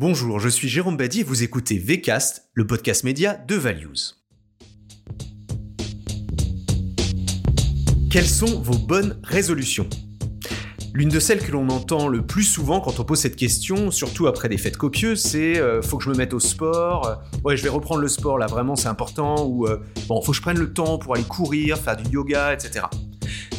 Bonjour, je suis Jérôme Badi et vous écoutez VCast, le podcast média de Values. Quelles sont vos bonnes résolutions? L'une de celles que l'on entend le plus souvent quand on pose cette question, surtout après des fêtes copieuses, c'est euh, faut que je me mette au sport, ouais je vais reprendre le sport là vraiment c'est important, ou euh, bon faut que je prenne le temps pour aller courir, faire du yoga, etc.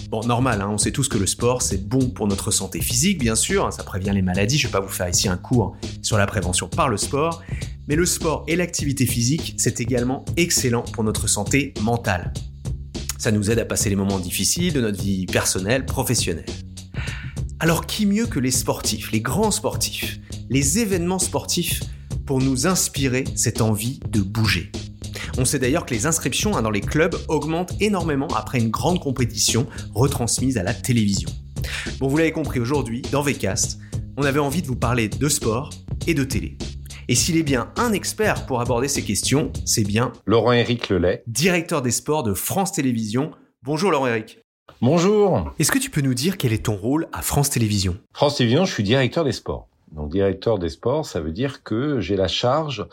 Bon, normal, hein, on sait tous que le sport, c'est bon pour notre santé physique, bien sûr, hein, ça prévient les maladies, je vais pas vous faire ici un cours sur la prévention par le sport, mais le sport et l'activité physique, c'est également excellent pour notre santé mentale. Ça nous aide à passer les moments difficiles de notre vie personnelle, professionnelle. Alors qui mieux que les sportifs, les grands sportifs, les événements sportifs pour nous inspirer cette envie de bouger? On sait d'ailleurs que les inscriptions hein, dans les clubs augmentent énormément après une grande compétition retransmise à la télévision. Bon, vous l'avez compris aujourd'hui, dans VCast, on avait envie de vous parler de sport et de télé. Et s'il est bien un expert pour aborder ces questions, c'est bien Laurent-Éric Lelay, directeur des sports de France Télévisions. Bonjour Laurent-Éric. Bonjour. Est-ce que tu peux nous dire quel est ton rôle à France Télévisions? France Télévisions, je suis directeur des sports. Donc directeur des sports, ça veut dire que j'ai la charge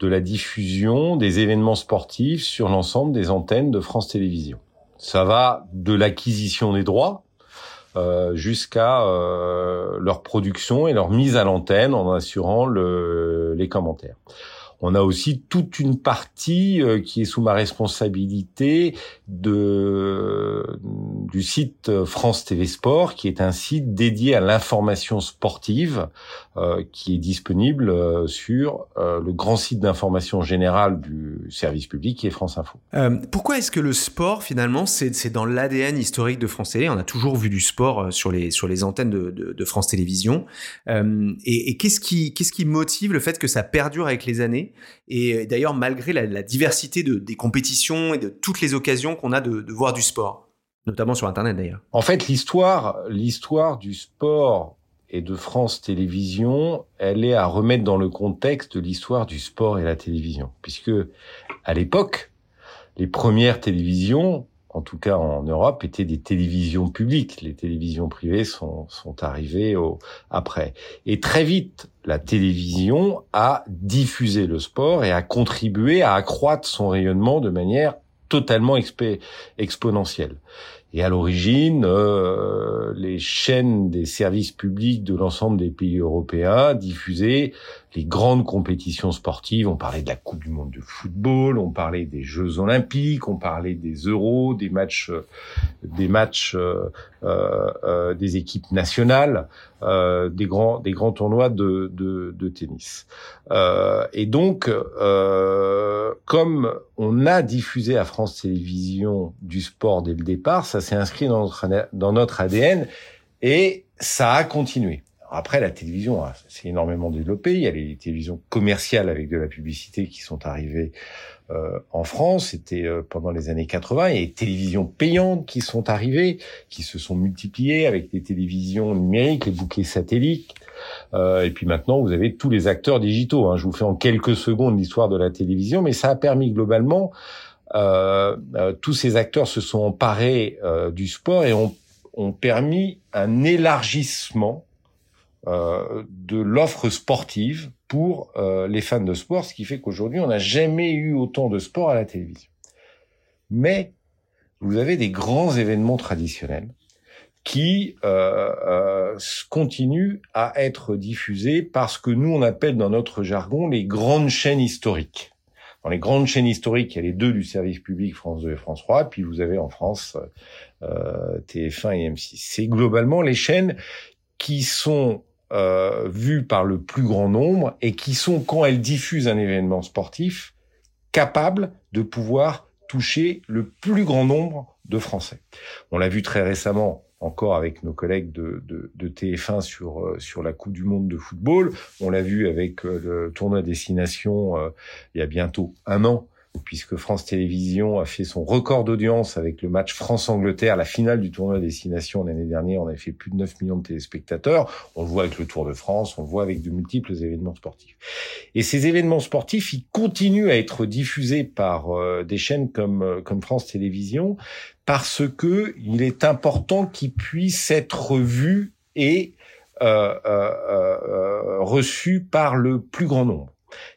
de la diffusion des événements sportifs sur l'ensemble des antennes de France Télévisions. Ça va de l'acquisition des droits euh, jusqu'à euh, leur production et leur mise à l'antenne en assurant le, les commentaires. On a aussi toute une partie euh, qui est sous ma responsabilité de du site France TV Sport, qui est un site dédié à l'information sportive, euh, qui est disponible euh, sur le grand site d'information générale du service public, qui est France Info. pourquoi est-ce que le sport, finalement, c'est dans l'ADN historique de France Télé? On a toujours vu du sport sur les sur les antennes de, de, de France Télévisions. et, et qu'est-ce qui qu'est-ce qui motive le fait que ça perdure avec les années? Et euh, d'ailleurs, malgré la, diversité des compétitions et de toutes les occasions qu'on a de, voir du sport, notamment sur Internet d'ailleurs. En fait, l'histoire, l'histoire du sport et de France Télévisions, elle est à remettre dans le contexte de l'histoire du sport et la télévision, puisque à l'époque, les premières télévisions en tout cas en Europe, étaient des télévisions publiques. Les télévisions privées sont, sont arrivées au, après. Et très vite, la télévision a diffusé le sport et a contribué à accroître son rayonnement de manière totalement exponentielle. Et à l'origine, euh, les chaînes des services publics de l'ensemble des pays européens diffusaient les grandes compétitions sportives. On parlait de la Coupe du Monde de football, on parlait des Jeux Olympiques, on parlait des Euros, des matchs, des matchs euh, euh, des équipes nationales, des grands, des grands tournois de, tennis. et donc, comme on a diffusé à France Télévisions du sport dès le départ, ça s'est inscrit dans notre ADN et ça a continué. Après, la télévision s'est énormément développée. Il y a les télévisions commerciales avec de la publicité qui sont arrivées euh, en France. C'était euh, pendant les années 80. Il y a les télévisions payantes qui sont arrivées, qui se sont multipliées avec les télévisions numériques, les bouquets satellites. Euh, et puis maintenant, vous avez tous les acteurs digitaux. Hein. Je vous fais en quelques secondes l'histoire de la télévision, mais ça a permis globalement euh, euh, tous ces acteurs se sont emparés euh, du sport et ont, ont, permis un élargissement de l'offre sportive pour les fans de sport, ce qui fait qu'aujourd'hui, on n'a jamais eu autant de sport à la télévision. Mais vous avez des grands événements traditionnels qui euh, continuent à être diffusés parce que nous, on appelle dans notre jargon les grandes chaînes historiques. Dans les grandes chaînes historiques, il y a les deux du service public, France 2 et France 3, puis vous avez en France euh, TF1 et M6. C'est globalement les chaînes qui sont euh, vues par le plus grand nombre et qui sont, quand elles diffusent un événement sportif, capables de pouvoir toucher le plus grand nombre de Français. On l'a vu très récemment encore avec nos collègues de, de, de TF1 sur euh, sur la Coupe du Monde de football. On l'a vu avec euh, le tournoi destination euh, il y a bientôt un an puisque France Télévisions a fait son record d'audience avec le match France-Angleterre, la finale du tournoi destination l'année dernière. On avait fait plus de 9 millions de téléspectateurs. On le voit avec le Tour de France, on le voit avec de multiples événements sportifs. Et ces événements sportifs, ils continuent à être diffusés par euh, des chaînes comme, euh, comme France Télévisions parce que il est important qu'ils puissent être vus et reçu par le plus grand nombre.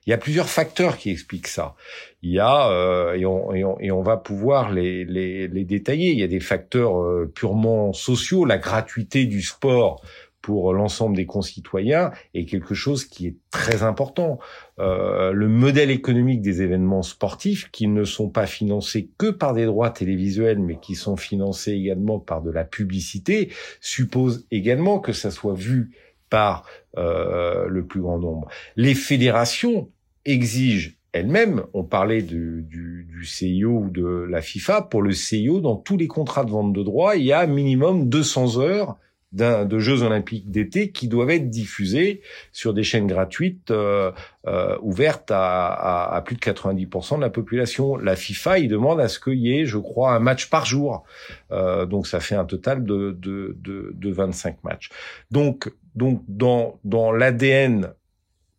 Il y a plusieurs facteurs qui expliquent ça. Il y a euh, et, on, et, on, et, on, va pouvoir les, les, les, détailler. Il y a des facteurs euh, purement sociaux. La gratuité du sport pour l'ensemble des concitoyens est quelque chose qui est très important. Euh, le modèle économique des événements sportifs, qui ne sont pas financés que par des droits télévisuels, mais qui sont financés également par de la publicité, suppose également que ça soit vu par euh, le plus grand nombre. Les fédérations exigent elles-mêmes, on parlait du, du, du, CIO ou de la FIFA, pour le CIO, dans tous les contrats de vente de droits, il y a minimum 200 heures de Jeux olympiques d'été qui doivent être diffusés sur des chaînes gratuites euh, euh, ouvertes à, à, à, plus de 90% de la population. La FIFA, il demande à ce qu'il y ait, je crois, un match par jour. Euh, donc ça fait un total de, de, de, de 25 matchs. Donc, donc dans, dans l'ADN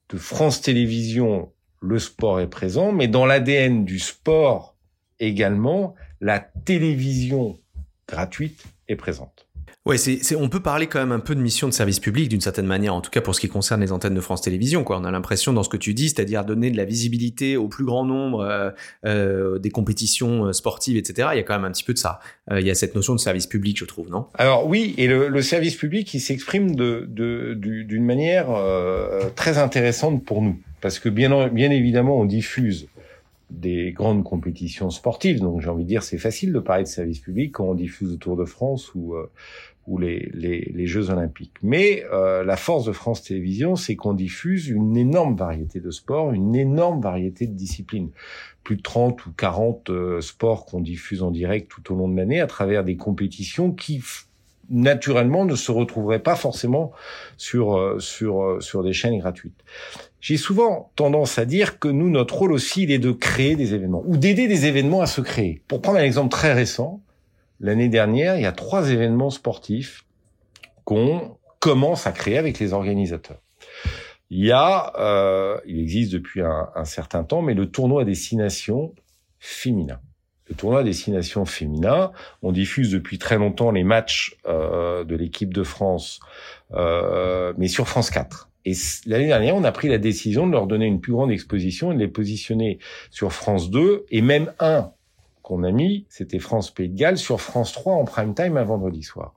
de France Télévisions, le sport est présent, mais dans l'ADN du sport également, la télévision gratuite est présente. Ouais, c'est, on peut parler quand même un peu de mission de service public d'une certaine manière, en tout cas pour ce qui concerne les antennes de France Télévisions. Quoi. On a l'impression dans ce que tu dis, c'est-à-dire donner de la visibilité au plus grand nombre euh, euh, des compétitions euh, sportives, etc. Il y a quand même un petit peu de ça. Euh, il y a cette notion de service public, je trouve, non? Alors oui, et le, le, service public, il s'exprime d'une manière euh, très intéressante pour nous, parce que bien, bien évidemment, on diffuse des grandes compétitions sportives. Donc j'ai envie de dire, c'est facile de parler de service public quand on diffuse le Tour de France ou euh, ou les, les, les, Jeux Olympiques. Mais euh, la force de France Télévisions, c'est qu'on diffuse une énorme variété de sports, une énorme variété de disciplines. Plus de 30 ou 40 euh, sports qu'on diffuse en direct tout au long de l'année à travers des compétitions qui naturellement ne se retrouveraient pas forcément sur euh, sur euh, sur des chaînes gratuites. J'ai souvent tendance à dire que nous notre rôle aussi il est de créer des événements ou d'aider des événements à se créer. Pour prendre un exemple très récent, L'année dernière, il y a trois événements sportifs qu'on commence à créer avec les organisateurs. Il y a, euh, il existe depuis un, un, certain temps, mais le tournoi à destination féminin. Tournoi destination féminin, on diffuse depuis très longtemps les matchs euh, de l'équipe de France, euh, mais sur France 4. Et l'année dernière, on a pris la décision de leur donner une plus grande exposition et de les positionner sur France 2 et même un qu'on a mis, c'était France Pays de Galles sur France 3 en prime time un vendredi soir.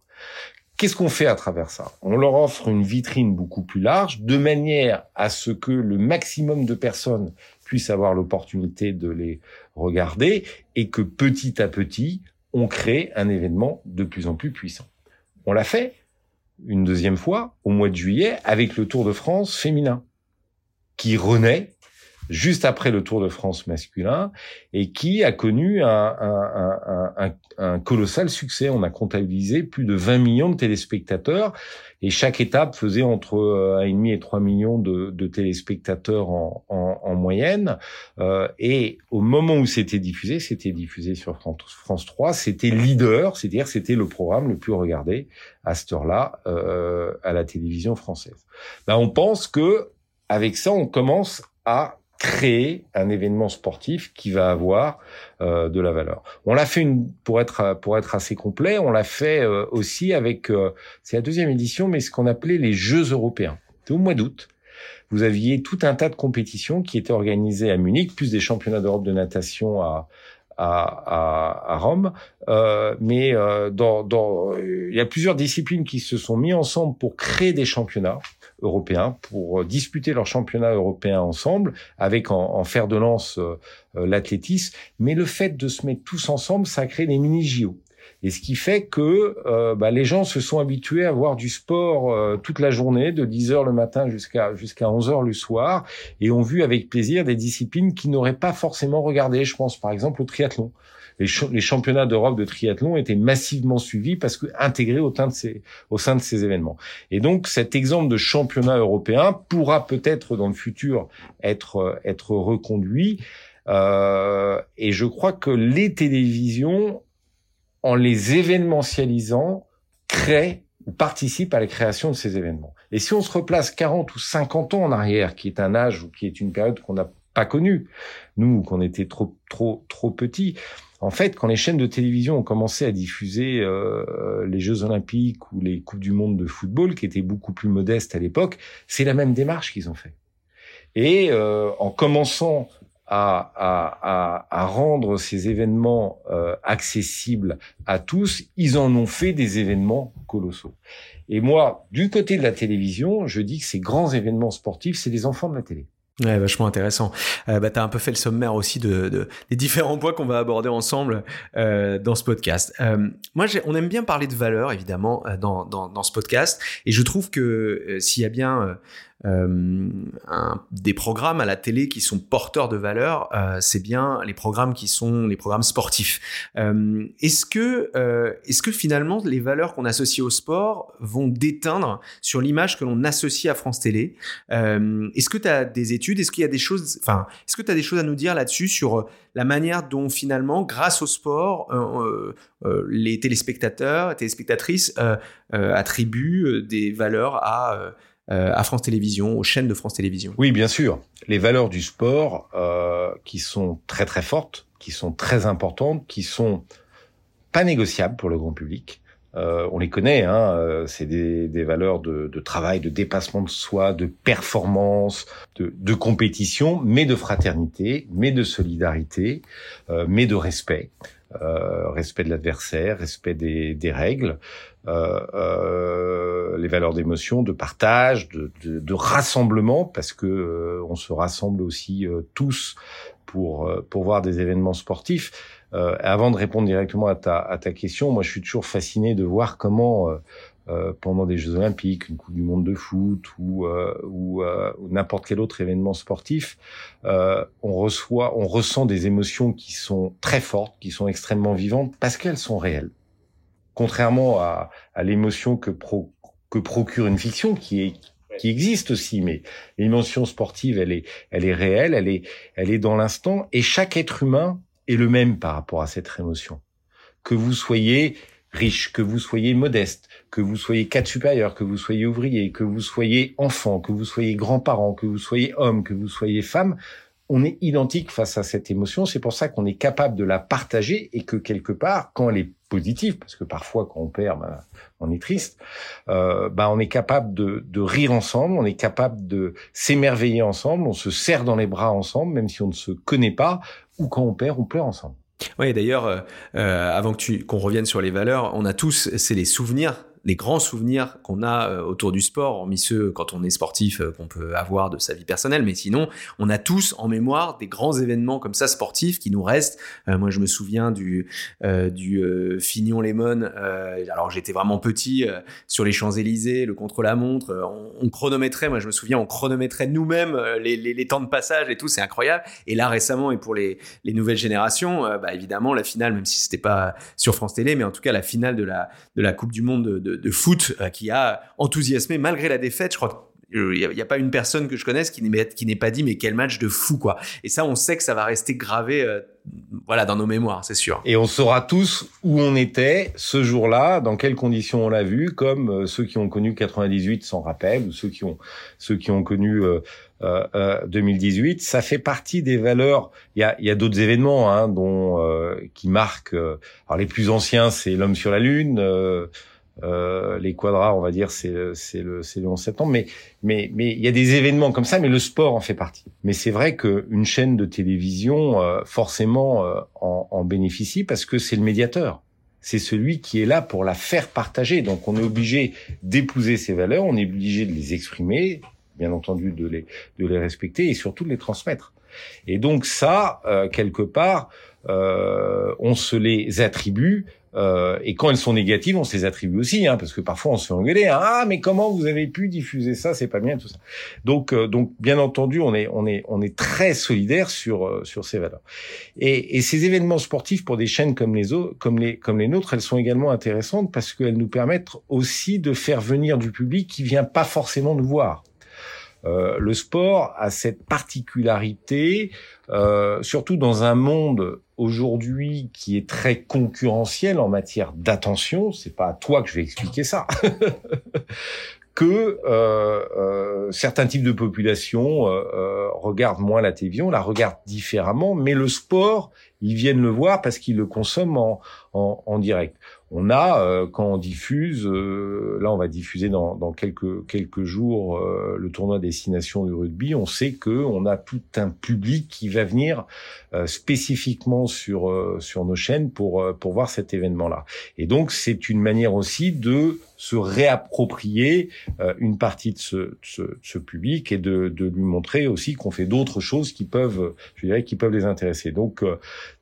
Qu'est-ce qu'on fait à travers ça? On leur offre une vitrine beaucoup plus large, de manière à ce que le maximum de personnes puissent avoir l'opportunité de les regarder et que petit à petit, on crée un événement de plus en plus puissant. On l'a fait une deuxième fois au mois de juillet avec le Tour de France féminin, qui renaît juste après le Tour de France masculin et qui a connu un, un, un, un, colossal succès. On a comptabilisé plus de 20 millions de téléspectateurs et chaque étape faisait entre 1,5 et 3 millions de, téléspectateurs en, en, en moyenne. Euh, et au moment où c'était diffusé, c'était diffusé sur France, France 3, c'était leader, c'est-à-dire c'était le programme le plus regardé à cette heure-là euh, à la télévision française. Ben, on pense que avec ça, on commence à créer un événement sportif qui va avoir euh, de la valeur. On l'a fait une, pour être pour être assez complet, on l'a fait euh, aussi avec euh, c'est la deuxième édition, mais ce qu'on appelait les Jeux européens. C'était au mois d'août. Vous aviez tout un tas de compétitions qui étaient organisées à Munich, plus des championnats d'Europe de natation à à, à, Rome. Euh, mais euh, dans, dans, il y a plusieurs disciplines qui se sont mis ensemble pour créer des championnats européens, pour disputer leurs championnats européens ensemble, avec en, en fer de lance euh, l'athlétisme. Mais le fait de se mettre tous ensemble, ça crée des mini-JO. Et ce qui fait que euh, bah, les gens se sont habitués à voir du sport euh, toute la journée, de 10 heures le matin jusqu'à jusqu'à 11 heures le soir, et ont vu avec plaisir des disciplines qu'ils n'auraient pas forcément regardées. Je pense par exemple au triathlon. Les, championnats d'Europe de triathlon étaient massivement suivis parce que intégrés au, sein de ces, événements. Et donc cet exemple de championnat européen pourra peut-être dans le futur être être reconduit. Euh, et je crois que les télévisions en les événementialisant, crée ou participe à la création de ces événements. Et si on se replace 40 ou 50 ans en arrière, qui est un âge ou qui est une période qu'on n'a pas connue, nous, qu'on était trop, trop, trop petits, En fait, quand les chaînes de télévision ont commencé à diffuser euh, les Jeux Olympiques ou les Coupes du Monde de football, qui étaient beaucoup plus modestes à l'époque, c'est la même démarche qu'ils ont fait. Et euh, en commençant à, à, à, rendre ces événements euh, accessibles à tous, ils en ont fait des événements colossaux. Et moi, du côté de la télévision, je dis que ces grands événements sportifs, c'est les enfants de la télé. Ouais, vachement intéressant. Euh, bah, tu as un peu fait le sommaire aussi de, de des différents points qu'on va aborder ensemble euh, dans ce podcast. Euh, moi, on aime bien parler de valeurs, évidemment, euh, dans, dans, dans, ce podcast. Et je trouve que euh, s'il y a bien euh, des programmes à la télé qui sont porteurs de valeur, euh, c'est bien les programmes qui sont les programmes sportifs. Euh, est-ce que, est-ce que finalement les valeurs qu'on associe au sport vont déteindre sur l'image que l'on associe à France Télé? Est-ce que tu as des études? Est-ce qu'il y a des choses, enfin, est-ce que tu as des choses à nous dire là-dessus sur la manière dont finalement, grâce au sport, les téléspectateurs, téléspectatrices attribuent des valeurs à à France Télévisions, aux chaînes de France Télévisions. Oui, bien sûr. Les valeurs du sport euh, qui sont très très fortes, qui sont très importantes, qui sont pas négociables pour le grand public. Euh, on les connaît, hein, euh, c'est des, des, valeurs de, de, travail, de dépassement de soi, de performance, de, de compétition, mais de fraternité, mais de solidarité, euh, mais de respect. Euh, respect de l'adversaire, respect des, des règles, euh, euh, les valeurs d'émotion, de partage, de, de, de, rassemblement, parce que euh, on se rassemble aussi euh, tous pour pour voir des événements sportifs. avant de répondre directement à ta à ta question, moi je suis toujours fasciné de voir comment euh, pendant des Jeux Olympiques, une Coupe du Monde de foot ou, euh, ou, euh, ou n'importe quel autre événement sportif, on reçoit, on ressent des émotions qui sont très fortes, qui sont extrêmement vivantes parce qu'elles sont réelles. Contrairement à, à l'émotion que, pro, que procure une fiction, qui est qui existe aussi, mais l'émotion sportive, elle est, elle est réelle, elle est, elle est dans l'instant, et chaque être humain est le même par rapport à cette émotion. Que vous soyez riche, que vous soyez modeste, que vous soyez cadre supérieur, que vous soyez ouvrier, que vous soyez enfant, que vous soyez grand-parent, que vous soyez homme, que vous soyez femme, on est identique face à cette émotion. C'est pour ça qu'on est capable de la partager et que quelque part, quand elle est positive, parce que parfois quand on perd, ben, on est triste, euh, ben, on est capable de, de, rire ensemble, on est capable de s'émerveiller ensemble, on se serre dans les bras ensemble, même si on ne se connaît pas, ou quand on perd, on pleure ensemble. Oui, d'ailleurs, euh, euh, avant que tu qu'on revienne sur les valeurs, on a tous, c'est les souvenirs les grands souvenirs qu'on a euh, autour du sport, hormis ceux quand on est sportif euh, qu'on peut avoir de sa vie personnelle, mais sinon, on a tous en mémoire des grands événements comme ça sportifs qui nous restent. Euh, moi, je me souviens du du Fignon Lemon. alors, j'étais vraiment petit sur les Champs Élysées, le contre-la-montre. On, on, chronométrait. Moi, je me souviens, on chronométrait nous-mêmes les, les, temps de passage et tout. C'est incroyable. Et là, récemment, et pour les, les nouvelles générations, bah, évidemment, la finale, même si c'était pas sur France Télé, mais en tout cas la finale de la de la Coupe du Monde de, de de, foot euh, qui a enthousiasmé malgré la défaite. Je crois il n'y a, pas une personne que je connaisse qui n'ait pas dit mais quel match de fou quoi. Et ça, on sait que ça va rester gravé, euh, voilà, dans nos mémoires, c'est sûr. Et on saura tous où on était ce jour-là, dans quelles conditions on l'a vu, comme euh, ceux qui ont connu 98 s'en rappellent, ou ceux qui ont ceux qui ont connu euh, 2018. Ça fait partie des valeurs. Il y a, y a d'autres événements hein, dont qui marquent. alors les plus anciens, c'est l'homme sur la lune. Euh, les quadras, on va dire, c'est le le 11 septembre. Mais mais mais il y a des événements comme ça, mais le sport en fait partie. Mais c'est vrai qu'une chaîne de télévision euh, forcément euh, en, en, bénéficie parce que c'est le médiateur. C'est celui qui est là pour la faire partager. Donc on est obligé d'épouser ces valeurs, on est obligé de les exprimer, bien entendu de les de les respecter et surtout de les transmettre. Et donc ça, quelque part, on se les attribue euh, et quand elles sont négatives, on se les attribue aussi, hein, parce que parfois on se fait engueuler. Hein. ah, mais comment vous avez pu diffuser ça? C'est pas bien, tout ça. Donc, euh, donc, bien entendu, on est, on est, on est très solidaire sur euh, sur ces valeurs. Et, et, ces événements sportifs pour des chaînes comme les autres, comme les, comme les nôtres, elles sont également intéressantes parce qu'elles nous permettent aussi de faire venir du public qui vient pas forcément nous voir. Euh, le sport a cette particularité, euh, surtout dans un monde aujourd'hui qui est très concurrentiel en matière d'attention. C'est pas à toi que je vais expliquer ça. que euh, euh, certains types de populations euh, regardent moins la télévision, la regardent différemment, mais le sport ils viennent le voir parce qu'ils le consomment en, en, en direct. On a, euh, quand on diffuse, euh, là on va diffuser dans, dans quelques quelques jours euh, le tournoi destination du rugby. On sait que on a tout un public qui va venir spécifiquement sur sur nos chaînes pour pour voir cet événement-là. Et donc c'est une manière aussi de se réapproprier une partie de ce, public et de, lui montrer aussi qu'on fait d'autres choses qui peuvent, je dirais, qui peuvent les intéresser. Donc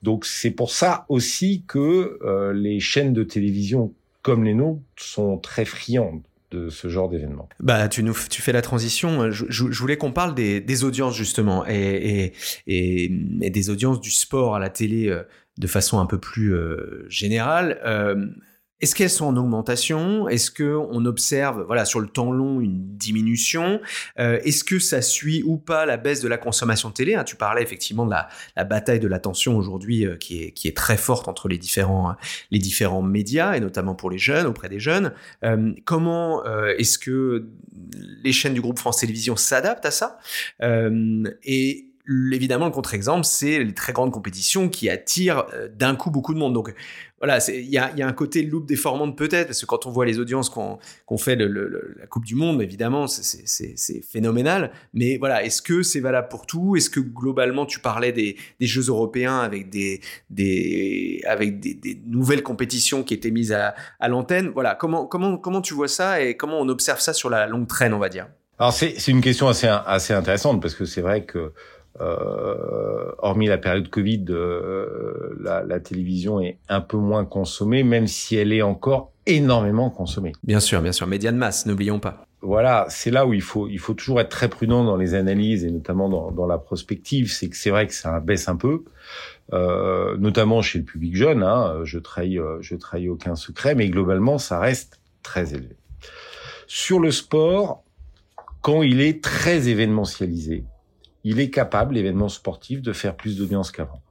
donc c'est pour ça aussi que les chaînes de télévision comme les nôtres sont très friandes de ce genre d'événement. Bah, tu nous, tu fais la transition. Je, voulais qu'on parle des, audiences justement et, et, des audiences du sport à la télé euh, de façon un peu plus euh, générale. Est-ce qu'elles sont en augmentation? Est-ce que on observe, voilà, sur le temps long, une diminution? Euh, Est-ce que ça suit ou pas la baisse de la consommation de télé? Hein, Tu parlais effectivement de la, bataille de l'attention aujourd'hui, euh, qui est très forte entre les différents les différents médias et notamment pour les jeunes, auprès des jeunes. Euh, comment est-ce que les chaînes du groupe France Télévisions s'adaptent à ça? Et évidemment, le contre-exemple, c'est les très grandes compétitions qui attirent euh, d'un coup beaucoup de monde. Donc voilà, il y a, un côté loupe déformante peut-être, parce que quand on voit les audiences qu'on qu fait la Coupe du Monde, évidemment, c'est phénoménal. Mais voilà, est-ce que c'est valable pour tout? Est-ce que globalement, tu parlais des, Jeux européens avec des, nouvelles compétitions qui étaient mises à, l'antenne? Voilà, comment, comment, tu vois ça et comment on observe ça sur la longue traîne, on va dire? Alors c'est une question assez intéressante parce que c'est vrai que euh, hormis la période Covid, euh, la, la, télévision est un peu moins consommée, même si elle est encore énormément consommée. Bien sûr, bien sûr, média de masse, n'oublions pas. Voilà, c'est là où il faut il faut toujours être très prudent dans les analyses et notamment dans, dans la prospective. C'est que c'est vrai que ça baisse un peu, euh, notamment chez le public jeune. Hein, je trahis je trahis aucun secret, mais globalement ça reste très élevé. Sur le sport, quand il est très événementialisé, il est capable, l'événement sportif, de faire plus d'audience qu'avant.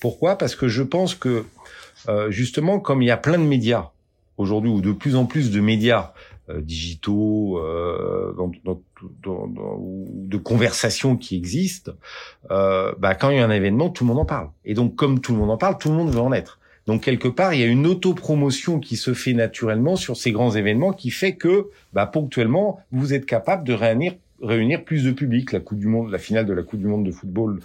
Pourquoi? Parce que je pense que, euh, justement, comme il y a plein de médias aujourd'hui, ou de plus en plus de médias euh, digitaux, euh, dans, dans, dans, de conversations qui existent, euh, bah, quand il y a un événement, tout le monde en parle. Et donc, comme tout le monde en parle, tout le monde veut en être. Donc quelque part, il y a une autopromotion qui se fait naturellement sur ces grands événements qui fait que, bah, ponctuellement, vous êtes capable de réunir réunir plus de public. La Coupe du Monde, la finale de la Coupe du Monde de football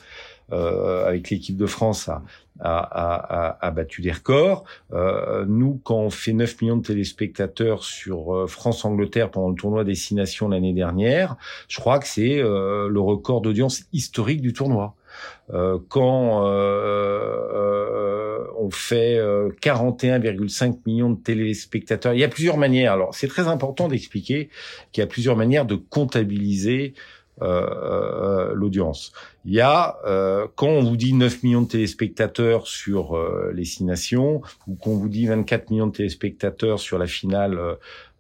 euh, avec l'équipe de France a, a, a, a battu des records. Euh, nous, quand on fait 9 millions de téléspectateurs sur euh, France-Angleterre pendant le tournoi Destination l'année dernière, je crois que c'est euh, le record d'audience historique du tournoi. Euh, quand on fait 41,5 millions de téléspectateurs, il y a plusieurs manières. Alors, c'est très important d'expliquer qu'il y a plusieurs manières de comptabiliser euh, l'audience. Il y a, euh, quand on vous dit 9 millions de téléspectateurs sur euh, les six nations, ou qu'on vous dit 24 millions de téléspectateurs sur la finale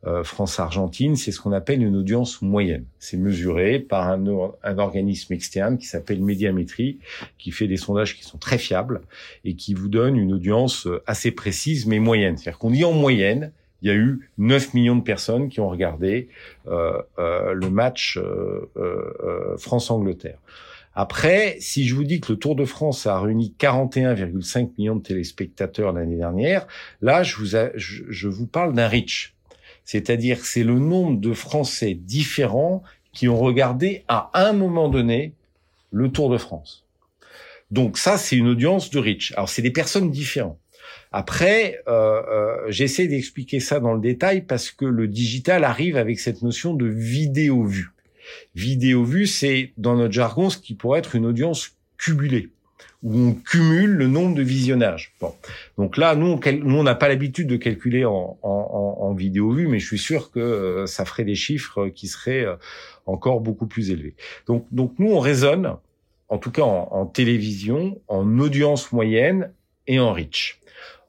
euh, France-Argentine, c'est ce qu'on appelle une audience moyenne. C'est mesuré par un, un organisme externe qui s'appelle Médiamétrie, qui fait des sondages qui sont très fiables et qui vous donne une audience assez précise mais moyenne. C'est-à-dire qu'on dit en moyenne, il y a eu 9 millions de personnes qui ont regardé euh, euh, le match euh, euh France-Angleterre. Après, si je vous dis que le Tour de France a réuni 41,5 millions de téléspectateurs l'année dernière, là, je vous, je, je vous parle d'un reach. C'est-à-dire c'est le nombre de Français différents qui ont regardé à un moment donné le Tour de France. Donc ça, c'est une audience de reach. Alors, c'est des personnes différentes. Après, euh, euh, j'essaie d'expliquer ça dans le détail parce que le digital arrive avec cette notion de vidéo vue. Vidéo vue, c'est dans notre jargon ce qui pourrait être une audience cumulée où on cumule le nombre de visionnages. Bon. Donc là, nous, on n'a pas l'habitude de calculer en, en, en, vidéo vue, mais je suis sûr que euh, ça ferait des chiffres qui seraient euh, encore beaucoup plus élevés. Donc, donc nous, on raisonne, en tout cas en, en télévision, en audience moyenne et en reach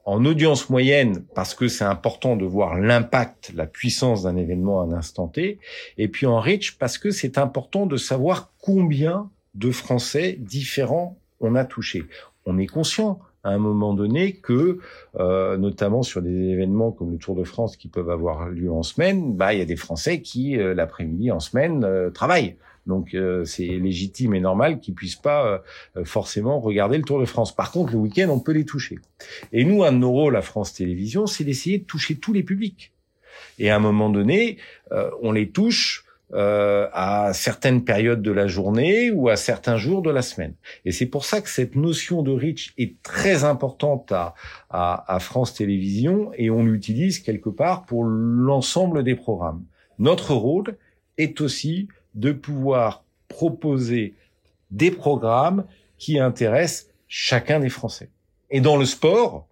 en audience moyenne parce que c'est important de voir l'impact, la puissance d'un événement à un instant T, et puis en reach parce que c'est important de savoir combien de Français différents on a touché. On est conscient à un moment donné que, euh, notamment sur des événements comme le Tour de France qui peuvent avoir lieu en semaine, bah il y a des Français qui euh, l'après-midi en semaine euh, travaillent. Donc euh, c'est légitime et normal qu'ils puissent pas euh, forcément regarder le Tour de France. Par contre, le week-end, on peut les toucher. Et nous, un de nos rôles à France Télévisions, c'est d'essayer de toucher tous les publics. Et à un moment donné, euh, on les touche euh, à certaines périodes de la journée ou à certains jours de la semaine. Et c'est pour ça que cette notion de reach est très importante à, à, à France Télévisions et on l'utilise quelque part pour l'ensemble des programmes. Notre rôle est aussi de pouvoir proposer des programmes qui intéressent chacun des Français. Et dans le sport,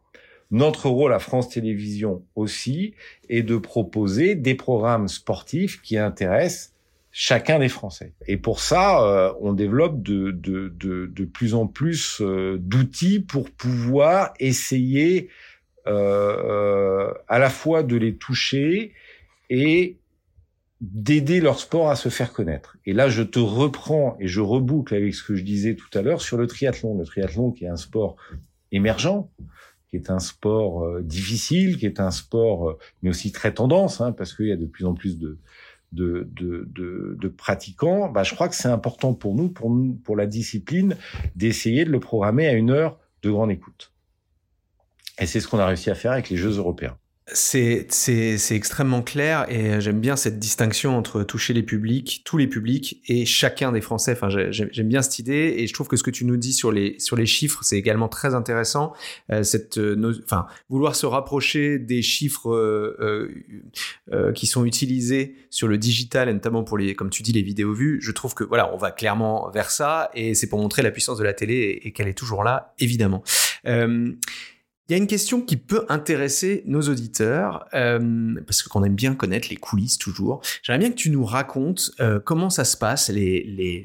notre rôle à France Télévisions aussi est de proposer des programmes sportifs qui intéressent chacun des Français. Et pour ça, euh, on développe de, plus en plus euh, d'outils pour pouvoir essayer euh, à la fois de les toucher et d'aider leur sport à se faire connaître. Et là, je te reprends et je reboucle avec ce que je disais tout à l'heure sur le triathlon. Le triathlon qui est un sport émergent, qui est un sport euh, difficile, qui est un sport euh, mais aussi très tendance, hein, parce qu'il y a de plus en plus de de, de, de, de pratiquants. Bah, je crois que c'est important pour nous, pour nous, pour la discipline, d'essayer de le programmer à une heure de grande écoute. Et c'est ce qu'on a réussi à faire avec les Jeux européens. C'est, c'est, c'est extrêmement clair et j'aime bien cette distinction entre toucher les publics, tous les publics et chacun des Français. Enfin, j'aime bien cette idée et je trouve que ce que tu nous dis sur les, sur les chiffres, c'est également très intéressant. Euh, cette, euh, enfin, vouloir se rapprocher des chiffres euh, euh, euh, qui sont utilisés sur le digital, et notamment pour les, comme tu dis, les vidéos vues, je trouve que voilà, on va clairement vers ça et c'est pour montrer la puissance de la télé et qu'elle est toujours là, évidemment. Il y a une question qui peut intéresser nos auditeurs, euh, parce qu'on aime bien connaître les coulisses toujours. J'aimerais bien que tu nous racontes euh, comment ça se passe, les,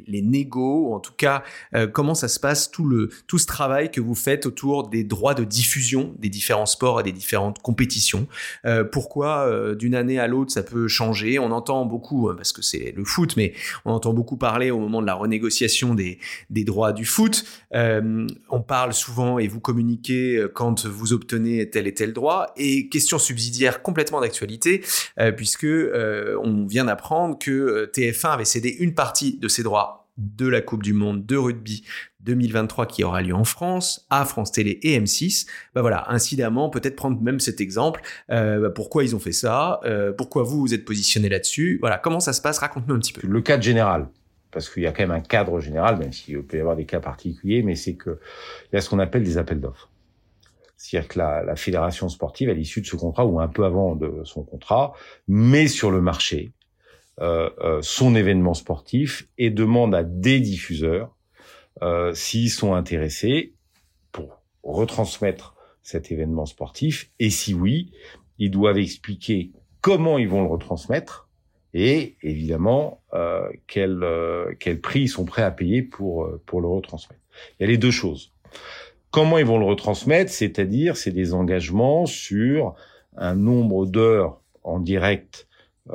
les, négos, ou en tout cas euh, comment ça se passe tout, le, tout ce travail que vous faites autour des droits de diffusion des différents sports et des différentes compétitions. Euh, pourquoi d'une année à l'autre ça peut changer? On entend beaucoup, parce que c'est le foot, mais on entend beaucoup parler au moment de la renégociation des, des droits du foot. on parle souvent et vous communiquez quand vous obtenez tel et tel droit. Et question subsidiaire complètement d'actualité, euh, puisque euh, on vient d'apprendre que euh, TF1 avait cédé une partie de ses droits de la Coupe du Monde de rugby 2023 qui aura lieu en France, à France Télé et M6. Bah voilà, incidemment, peut-être prendre même cet exemple. Euh, bah pourquoi ils ont fait ça? Pourquoi vous vous êtes positionné là-dessus? Voilà, comment ça se passe? Raconte-nous un petit peu. Le cadre général, parce qu'il y a quand même un cadre général, même s'il peut y avoir des cas particuliers, mais c'est que il y a ce qu'on appelle des appels d'offres. C'est-à-dire que la, la, fédération sportive, à l'issue de ce contrat ou un peu avant de son contrat, met sur le marché euh, euh, son événement sportif et demande à des diffuseurs euh, s'ils sont intéressés pour retransmettre cet événement sportif et si oui, ils doivent expliquer comment ils vont le retransmettre et évidemment euh, quel, euh, quel prix ils sont prêts à payer pour, pour le retransmettre. Il y a les deux choses. Comment ils vont le retransmettre C'est-à-dire, c'est des engagements sur un nombre d'heures en direct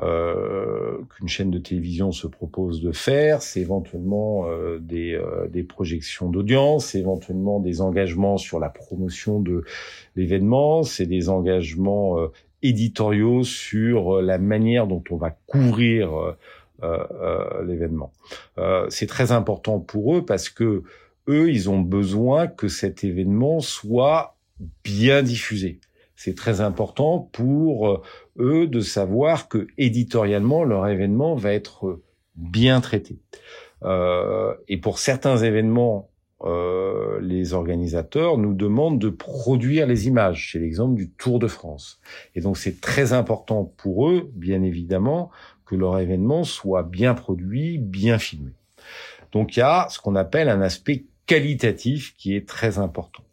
euh, qu'une chaîne de télévision se propose de faire, c'est éventuellement euh, des, euh, des projections d'audience, c'est éventuellement des engagements sur la promotion de l'événement, c'est des engagements euh, éditoriaux sur la manière dont on va couvrir l'événement. c'est très important pour eux parce que eux, ils ont besoin que cet événement soit bien diffusé. C'est très important pour euh, eux de savoir que éditorialement, leur événement va être bien traité. Euh, et pour certains événements, euh, les organisateurs nous demandent de produire les images. C'est l'exemple du Tour de France. Et donc c'est très important pour eux, bien évidemment, que leur événement soit bien produit, bien filmé. Donc il y a ce qu'on appelle un aspect qualitatif qui est très important.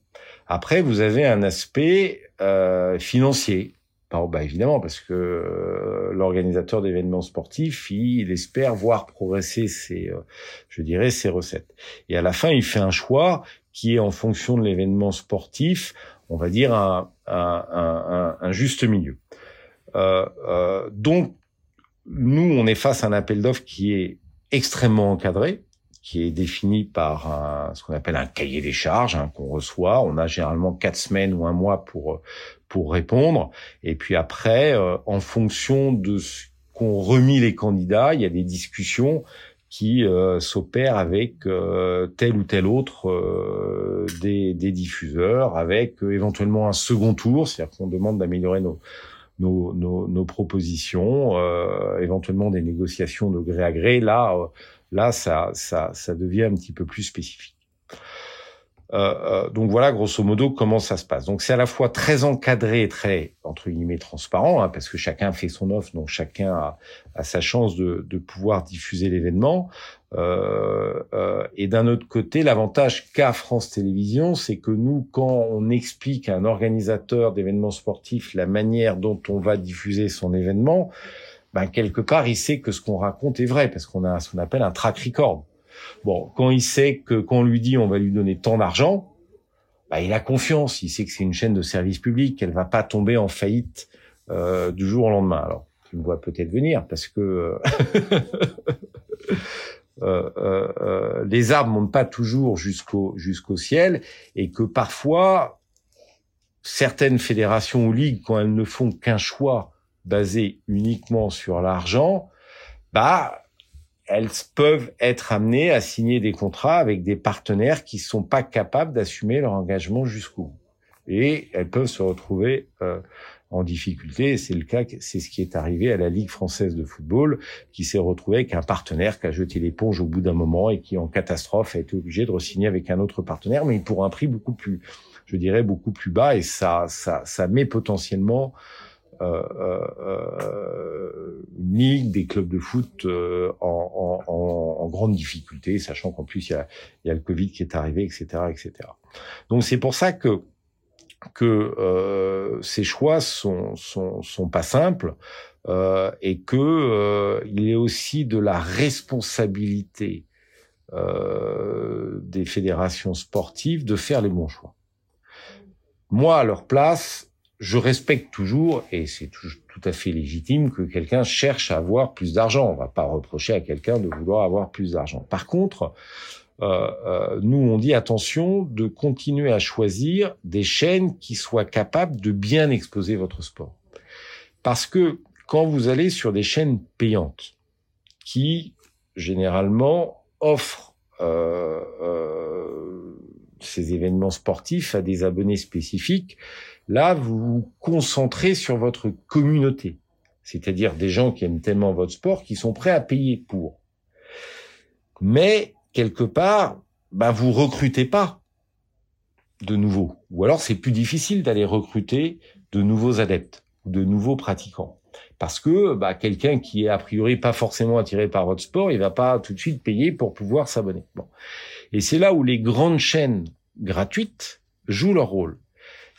Après, vous avez un aspect euh, financier. bah évidemment, parce que euh, l'organisateur d'événements sportifs, il, espère voir progresser ses, euh, je dirais, ses recettes. Et à la fin, il fait un choix qui est en fonction de l'événement sportif, on va dire un, un, un, un juste milieu. Euh, euh, donc, nous, on est face à un appel d'offres qui est extrêmement encadré, qui est défini par un, ce qu'on appelle un cahier des charges hein, qu'on reçoit. On a généralement quatre semaines ou un mois pour pour répondre. Et puis après, euh, en fonction de ce qu'ont remis les candidats, il y a des discussions qui euh, s'opère avec euh, tel ou tel autre euh, des, des, diffuseurs, avec éventuellement un second tour, c'est-à-dire qu'on demande d'améliorer nos, nos, nos, nos propositions, éventuellement des négociations de gré à gré. Là, là, ça, ça, ça devient un petit peu plus spécifique. Euh, euh, donc voilà, grosso modo, comment ça se passe. Donc c'est à la fois très encadré et très entre guillemets transparent, hein, parce que chacun fait son offre, donc chacun a, a sa chance de, de pouvoir diffuser l'événement. Euh, euh et d'un autre côté, l'avantage qu'a France Télévisions, c'est que nous, quand on explique à un organisateur d'événements sportifs la manière dont on va diffuser son événement, ben quelque part, il sait que ce qu'on raconte est vrai, parce qu'on a ce qu'on appelle un track record. Bon, quand il sait que quand on lui dit on va lui donner tant d'argent, bah, il a confiance. Il sait que c'est une chaîne de service public, qu'elle va pas tomber en faillite euh, du jour au lendemain. Alors, tu me vois peut-être venir parce que euh, euh, euh, les arbres montent pas toujours jusqu'au jusqu'au ciel et que parfois certaines fédérations ou ligues, quand elles ne font qu'un choix basé uniquement sur l'argent, bah elles peuvent être amenées à signer des contrats avec des partenaires qui sont pas capables d'assumer leur engagement jusqu'au bout. Et elles peuvent se retrouver euh, en difficulté. C'est le cas, c'est ce qui est arrivé à la Ligue française de football, qui s'est retrouvé avec un partenaire qui a jeté l'éponge au bout d'un moment et qui, en catastrophe, a été obligé de re-signer avec un autre partenaire, mais pour un prix beaucoup plus, je dirais, beaucoup plus bas. Et ça, ça, ça met potentiellement une ligue, des clubs de foot euh, en, en, en, grande difficulté, sachant qu'en plus il y a, y a, le Covid qui est arrivé, etc., etc. Donc c'est pour ça que que euh, ces choix sont, sont sont pas simples euh, et que euh, il est aussi de la responsabilité des fédérations sportives de faire les bons choix. Moi, à leur place, je respecte toujours, et c'est tout, à fait légitime, que quelqu'un cherche à avoir plus d'argent. On va pas reprocher à quelqu'un de vouloir avoir plus d'argent. Par contre, euh, euh, nous, on dit attention de continuer à choisir des chaînes qui soient capables de bien exposer votre sport. Parce que quand vous allez sur des chaînes payantes, qui généralement offrent euh, euh ces événements sportifs à des abonnés spécifiques, Là, vous vous concentrez sur votre communauté, c'est-à-dire des gens qui aiment tellement votre sport qui sont prêts à payer pour. Mais quelque part, bah, vous recrutez pas de nouveaux, ou alors c'est plus difficile d'aller recruter de nouveaux adeptes ou de nouveaux pratiquants. Parce que bah, quelqu'un qui est a priori pas forcément attiré par votre sport, il va pas tout de suite payer pour pouvoir s'abonner. Bon. Et c'est là où les grandes chaînes gratuites jouent leur rôle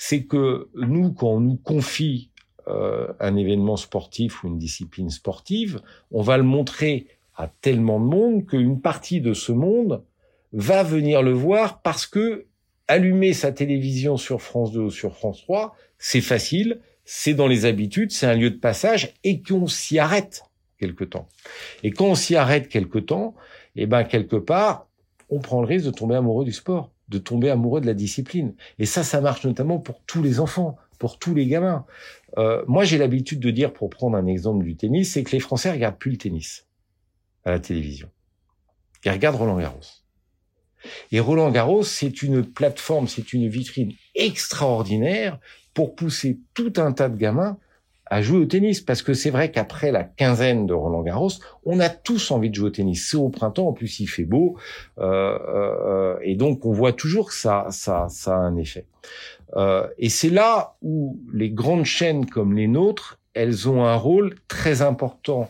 c'est que nous, quand on nous confie euh, un événement sportif ou une discipline sportive, on va le montrer à tellement de monde qu'une partie de ce monde va venir le voir parce que allumer sa télévision sur France 2 ou sur France 3, c'est facile, c'est dans les habitudes, c'est un lieu de passage et qu'on s'y arrête quelque temps. Et quand on s'y arrête quelque temps, eh ben quelque part, on prend le risque de tomber amoureux du sport de tomber amoureux de la discipline. Et ça, ça marche notamment pour tous les enfants, pour tous les gamins. Euh, moi, j'ai l'habitude de dire, pour prendre un exemple du tennis, c'est que les Français regardent plus le tennis à la télévision. Ils regardent Roland Garros. Et Roland Garros, c'est une plateforme, c'est une vitrine extraordinaire pour pousser tout un tas de gamins à jouer au tennis parce que c'est vrai qu'après la quinzaine de Roland Garros, on a tous envie de jouer au tennis. C'est au printemps, en plus il fait beau, euh, euh, et donc on voit toujours que ça, ça, ça a un effet. Euh, et c'est là où les grandes chaînes comme les nôtres, elles ont un rôle très important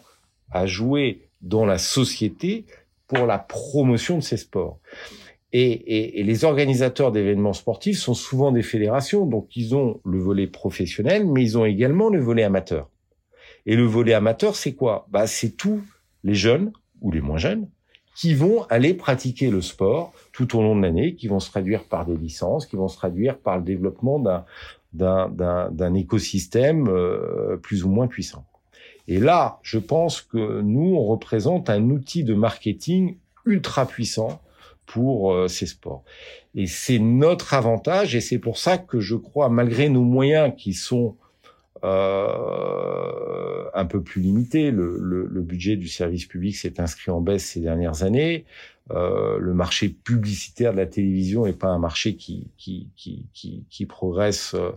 à jouer dans la société pour la promotion de ces sports. Et, et, et, les organisateurs d'événements sportifs sont souvent des fédérations, donc ils ont le volet professionnel, mais ils ont également le volet amateur. Et le volet amateur, c'est quoi? Bah, C'est tous les jeunes ou les moins jeunes qui vont aller pratiquer le sport tout au long de l'année, qui vont se traduire par des licences, qui vont se traduire par le développement d'un d'un écosystème euh, plus ou moins puissant. Et là, je pense que nous, on représente un outil de marketing ultra puissant pour euh, ces sports. Et c'est notre avantage et c'est pour ça que je crois, malgré nos moyens qui sont euh, un peu plus limité. Le, le, le, budget du service public s'est inscrit en baisse ces dernières années. Euh, le marché publicitaire de la télévision n'est pas un marché qui qui qui qui, progresse euh,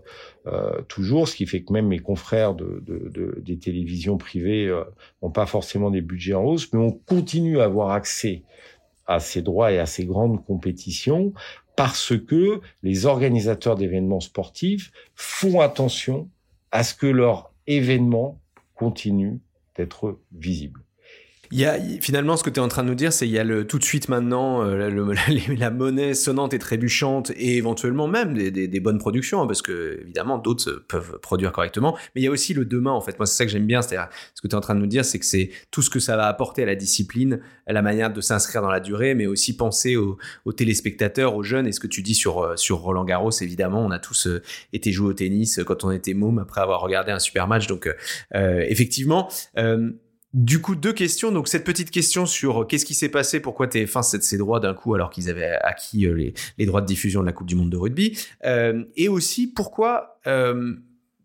euh, toujours, ce qui fait que même mes confrères de, de, de des télévisions privées n'ont pas forcément des budgets en hausse, mais on continue à avoir accès à ces droits et à ces grandes compétitions parce que les organisateurs d'événements sportifs font attention à ce que leur événement continue d'être visible. Il y a finalement ce que tu es en train de nous dire, c'est il y a le tout de suite maintenant euh, la, monnaie sonnante et trébuchante et éventuellement même des, des, des bonnes productions hein, parce que évidemment d'autres peuvent produire correctement, mais il y a aussi le demain en fait. Moi c'est ça que j'aime bien, c'est-à-dire ce que tu es en train de nous dire, c'est que c'est tout ce que ça va apporter à la discipline, à la manière de s'inscrire dans la durée, mais aussi penser aux, aux, téléspectateurs, aux jeunes. Et ce que tu dis sur euh, sur Roland Garros, évidemment, on a tous euh, été jouer au tennis quand on était môme après avoir regardé un super match, donc euh, effectivement. Euh, du coup, deux questions. Donc, cette petite question sur euh, qu'est-ce qui s'est passé, pourquoi TF1 cède ses droits d'un coup alors qu'ils avaient acquis euh, les, droits de diffusion de la Coupe du Monde de rugby? Euh, et aussi, pourquoi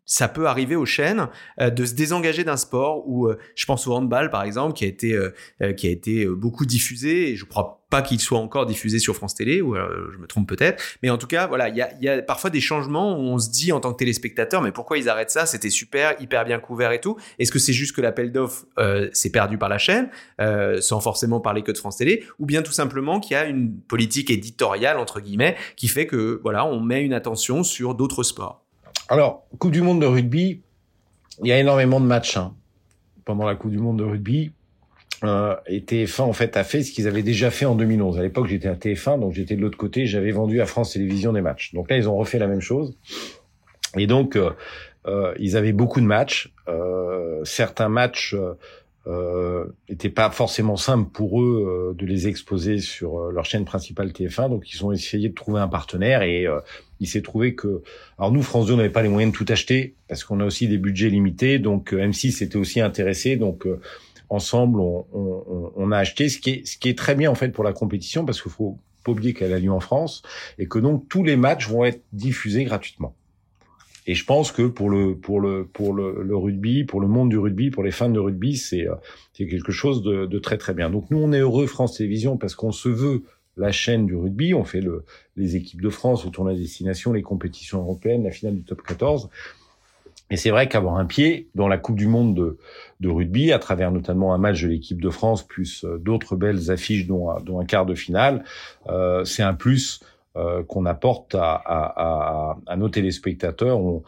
ça peut arriver aux chaînes de se désengager d'un sport où je pense au handball par exemple qui a été qui a été beaucoup diffusé et je crois pas qu'il soit encore diffusé sur France Télé, ou euh, je me trompe peut-être. Mais en tout cas, voilà, il y a, parfois des changements où on se dit en tant que téléspectateur, mais pourquoi ils arrêtent ça? C'était super, hyper bien couvert et tout. Est-ce que c'est juste que l'appel d'offres euh, s'est perdu par la chaîne, euh, sans forcément parler que de France Télé, ou bien tout simplement qu'il y a une politique éditoriale entre guillemets qui fait que voilà, on met une attention sur d'autres sports? Alors, Coupe du Monde de rugby, il y a énormément de matchs hein. pendant la Coupe du Monde de rugby euh, et TF1 en fait a fait ce qu'ils avaient déjà fait en 2011. À l'époque, j'étais à TF1, donc j'étais de l'autre côté, j'avais vendu à France Télévisions des matchs. Donc là, ils ont refait la même chose. Et donc, euh, euh ils avaient beaucoup de matchs. Euh, certains matchs n'étaient pas forcément simples pour eux de les exposer sur leur chaîne principale TF1. Donc, ils ont essayé de trouver un partenaire et il s'est trouvé que, alors nous, France 2 n'avait pas les moyens de tout acheter parce qu'on a aussi des budgets limités. Donc, M6 était aussi intéressé. Donc ensemble, on, on, on, a acheté ce qui est ce qui est très bien en fait pour la compétition parce qu'il faut pas oublier qu'elle a lieu en France et que donc tous les matchs vont être diffusés gratuitement. Et je pense que pour le pour le pour le, le rugby, pour le monde du rugby, pour les fans de rugby, c'est euh, c'est quelque chose de, de, très très bien. Donc nous on est heureux France Télévisions parce qu'on se veut la chaîne du rugby, on fait le, les équipes de France, le tournoi destination, les compétitions européennes, la finale du top 14. Et c'est vrai qu'avoir un pied dans la Coupe du Monde de, de rugby, à travers notamment un match de l'équipe de France, plus euh, d'autres belles affiches, dont, dont un quart de finale, euh, c'est un plus euh, qu'on apporte à, nos téléspectateurs. On,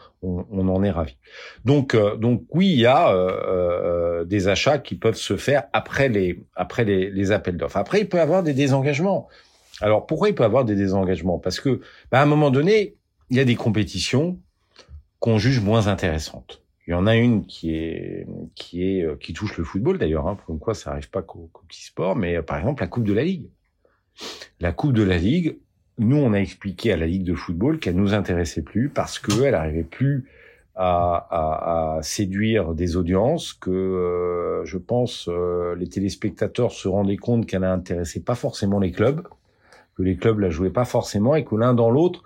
en est ravi. Donc, euh, donc oui, il y a euh, des achats qui peuvent se faire après les, après les, appels d'offres. Après, il peut y avoir des désengagements. Alors, pourquoi il peut y avoir des désengagements? Parce que, bah, à un moment donné, il y a des compétitions qu'on juge moins intéressantes. Il y en a une qui est qui est qui touche le football d'ailleurs, hein, comme quoi ça arrive pas qu'au petit sport, mais par exemple la Coupe de la Ligue. La Coupe de la Ligue, nous on a expliqué à la Ligue de football qu'elle nous intéressait plus parce qu'elle arrivait plus à, à, à, séduire des audiences, que euh, je pense les téléspectateurs se rendaient compte qu'elle n'intéressait pas forcément les clubs, que les clubs la jouaient pas forcément et que l'un dans l'autre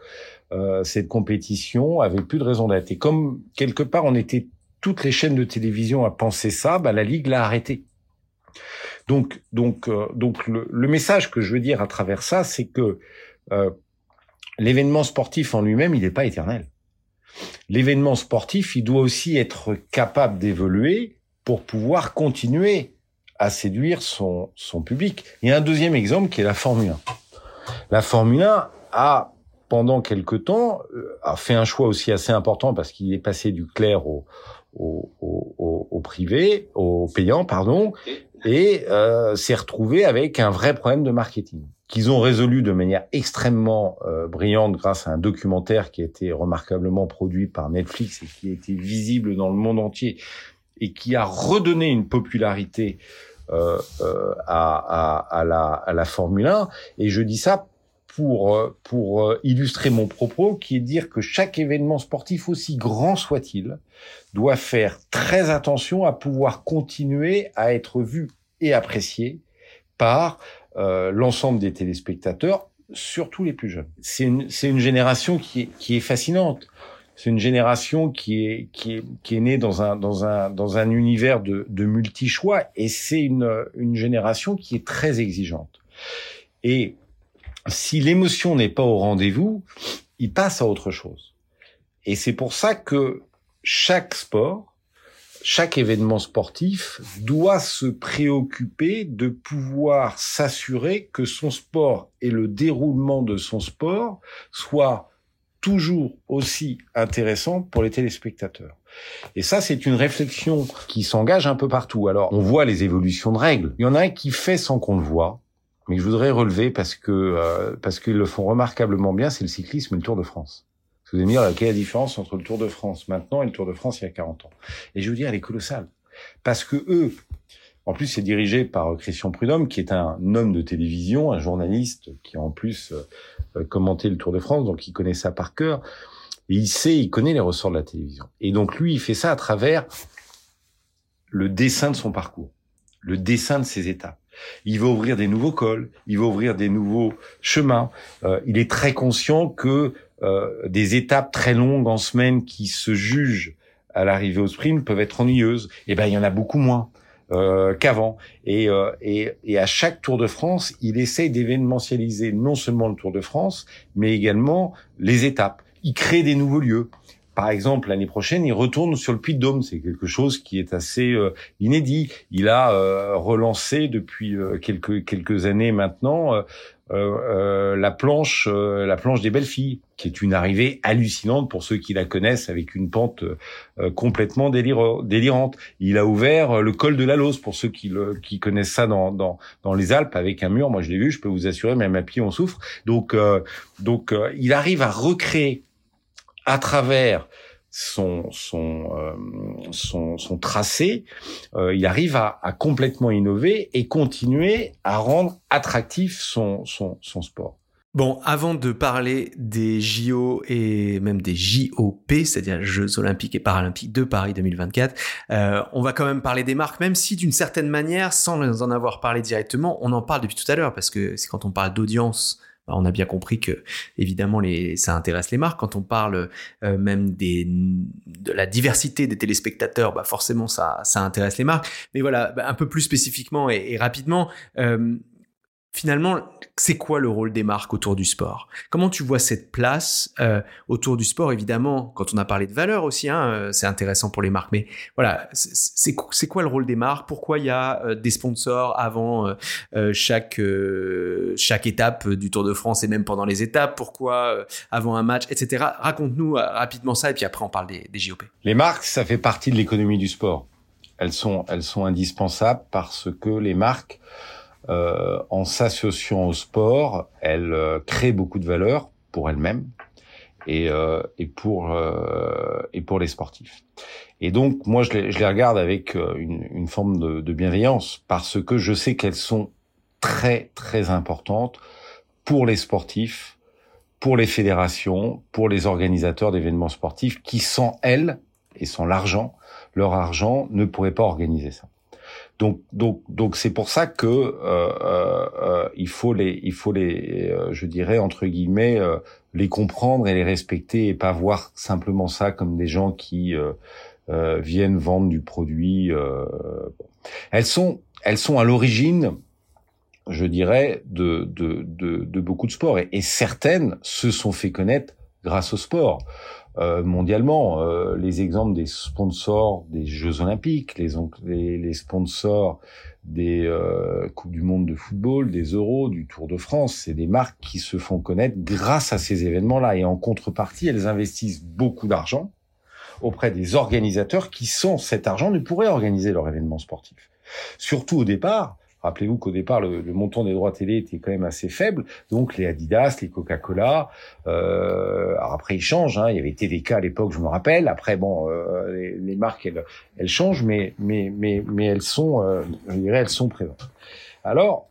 euh, cette compétition avait plus de raison d'être. Et comme quelque part on était toutes les chaînes de télévision à penser ça, bah, la ligue l'a arrêté. Donc, donc, euh, donc le, message que je veux dire à travers ça, c'est que euh, l'événement sportif en lui-même, il n'est pas éternel. L'événement sportif, il doit aussi être capable d'évoluer pour pouvoir continuer à séduire son, son public. Il y a un deuxième exemple qui est la Formule 1. La Formule 1 a pendant quelque temps, euh, a fait un choix aussi assez important parce qu'il est passé du clair au, au, au, au privé, au payant, pardon, et euh, s'est retrouvé avec un vrai problème de marketing qu'ils ont résolu de manière extrêmement euh, brillante grâce à un documentaire qui a été remarquablement produit par Netflix et qui a été visible dans le monde entier et qui a redonné une popularité euh, euh, à, à, à, la, à la Formule 1. Et je dis ça pour euh, pour euh, illustrer mon propos, qui est dire que chaque événement sportif, aussi grand soit-il, doit faire très attention à pouvoir continuer à être vu et apprécié par euh, l'ensemble des téléspectateurs, surtout les plus jeunes. C'est une, une génération qui est, qui est fascinante. c'est une génération qui est qui est qui est née dans un dans un dans un univers de de multi choix et c'est une une génération qui est très exigeante. Et si l'émotion n'est pas au rendez-vous, il passe à autre chose. Et c'est pour ça que chaque sport, chaque événement sportif doit se préoccuper de pouvoir s'assurer que son sport et le déroulement de son sport soient toujours aussi intéressant pour les téléspectateurs. Et ça, c'est une réflexion qui s'engage un peu partout. Alors, on voit les évolutions de règles. Il y en a un qui fait sans qu'on le voit, mais je voudrais relever parce que euh, parce qu'ils le font remarquablement bien, c'est le cyclisme et le Tour de France. Vous allez me dire, quelle est la différence entre le Tour de France maintenant et le Tour de France il y a 40 ans? Et je veux dire, elle est colossale. Parce que eux, en plus, c'est dirigé par Christian Prudhomme, qui est un homme de télévision, un journaliste qui a en plus euh, commenté le Tour de France, donc il connaît ça par cœur. Et il sait, il connaît les ressorts de la télévision. Et donc lui, il fait ça à travers le dessin de son parcours, le dessin de ses étapes. Il va ouvrir des nouveaux cols, il va ouvrir des nouveaux chemins. Euh, il est très conscient que euh, des étapes très longues en semaine qui se jugent à l'arrivée au sprint peuvent être ennuyeuses. Eh ben, il y en a beaucoup moins. Euh, qu'avant. Et, et, et, à chaque Tour de France, il essaye d'événementialiser non seulement le Tour de France, mais également les étapes. Il crée des nouveaux lieux. Par exemple, l'année prochaine, il retourne sur le Puy de Dôme. C'est quelque chose qui est assez euh, inédit. Il a euh, relancé depuis euh, quelques quelques années maintenant la planche la planche des belles filles, qui est une arrivée hallucinante pour ceux qui la connaissent, avec une pente complètement délirante. Il a ouvert le col de la Lose pour ceux qui le, qui connaissent ça dans, dans dans les Alpes avec un mur. Moi, je l'ai vu. Je peux vous assurer, même à pied, on souffre. Donc donc il arrive à recréer à travers son euh, tracé, euh, il arrive à, complètement innover et continuer à rendre attractif son sport. Bon, avant de parler des JO et même des JOP, c'est-à-dire Jeux Olympiques et Paralympiques de Paris 2024, euh, on va quand même parler des marques, même si d'une certaine manière, sans en avoir parlé directement, on en parle depuis tout à l'heure, parce que c'est quand on parle d'audience on a bien compris que évidemment les, ça intéresse les marques. Quand on parle euh, même des, de la diversité des téléspectateurs, bah forcément ça, ça intéresse les marques. Mais voilà, bah, un peu plus spécifiquement et, rapidement, euh, finalement, c'est quoi le rôle des marques autour du sport? Comment tu vois cette place euh, autour du sport? Évidemment, quand on a parlé de valeur aussi, hein, euh, c'est intéressant pour les marques. Mais voilà, c'est quoi le rôle des marques? Pourquoi il y a euh, des sponsors avant chaque chaque étape du Tour de France et même pendant les étapes? Pourquoi avant un match, etc. Raconte-nous rapidement ça et puis après on parle des, des JOP. Les marques, ça fait partie de l'économie du sport. Elles sont elles sont indispensables parce que les marques euh, en s'associant au sport, elle euh, crée beaucoup de valeur pour elle-même et, euh, et pour euh, et pour les sportifs. Et donc moi je les, je les regarde avec une, une forme de, de, bienveillance parce que je sais qu'elles sont très très importantes pour les sportifs, pour les fédérations, pour les organisateurs d'événements sportifs qui sans elles et sans l'argent, leur argent ne pourraient pas organiser ça. Donc donc donc c'est pour ça que euh, euh, euh, il faut les il faut les je dirais entre guillemets les comprendre et les respecter et pas voir simplement ça comme des gens qui viennent vendre du produit. Elles sont elles sont à l'origine je dirais, de, beaucoup de sports. Et, certaines se sont fait connaître grâce au sport. Euh, mondialement. Euh, les exemples des sponsors des Jeux Olympiques, les, sponsors des euh, Coupes du Monde de football, des Euros, du Tour de France, c'est des marques qui se font connaître grâce à ces événements-là. Et en contrepartie, elles investissent beaucoup d'argent auprès des organisateurs qui, sans cet argent, ne pourraient organiser leur événement sportif. Surtout au départ, Rappelez-vous qu'au départ, le, montant des droits télé était quand même assez faible. Donc les Adidas, les Coca-Cola. Euh, alors après, ils changent. Hein. Il y avait TDK à l'époque, je me rappelle. Après, bon, euh, les, marques, elles, changent, mais elles sont, euh, je dirais, elles sont présentes. Alors.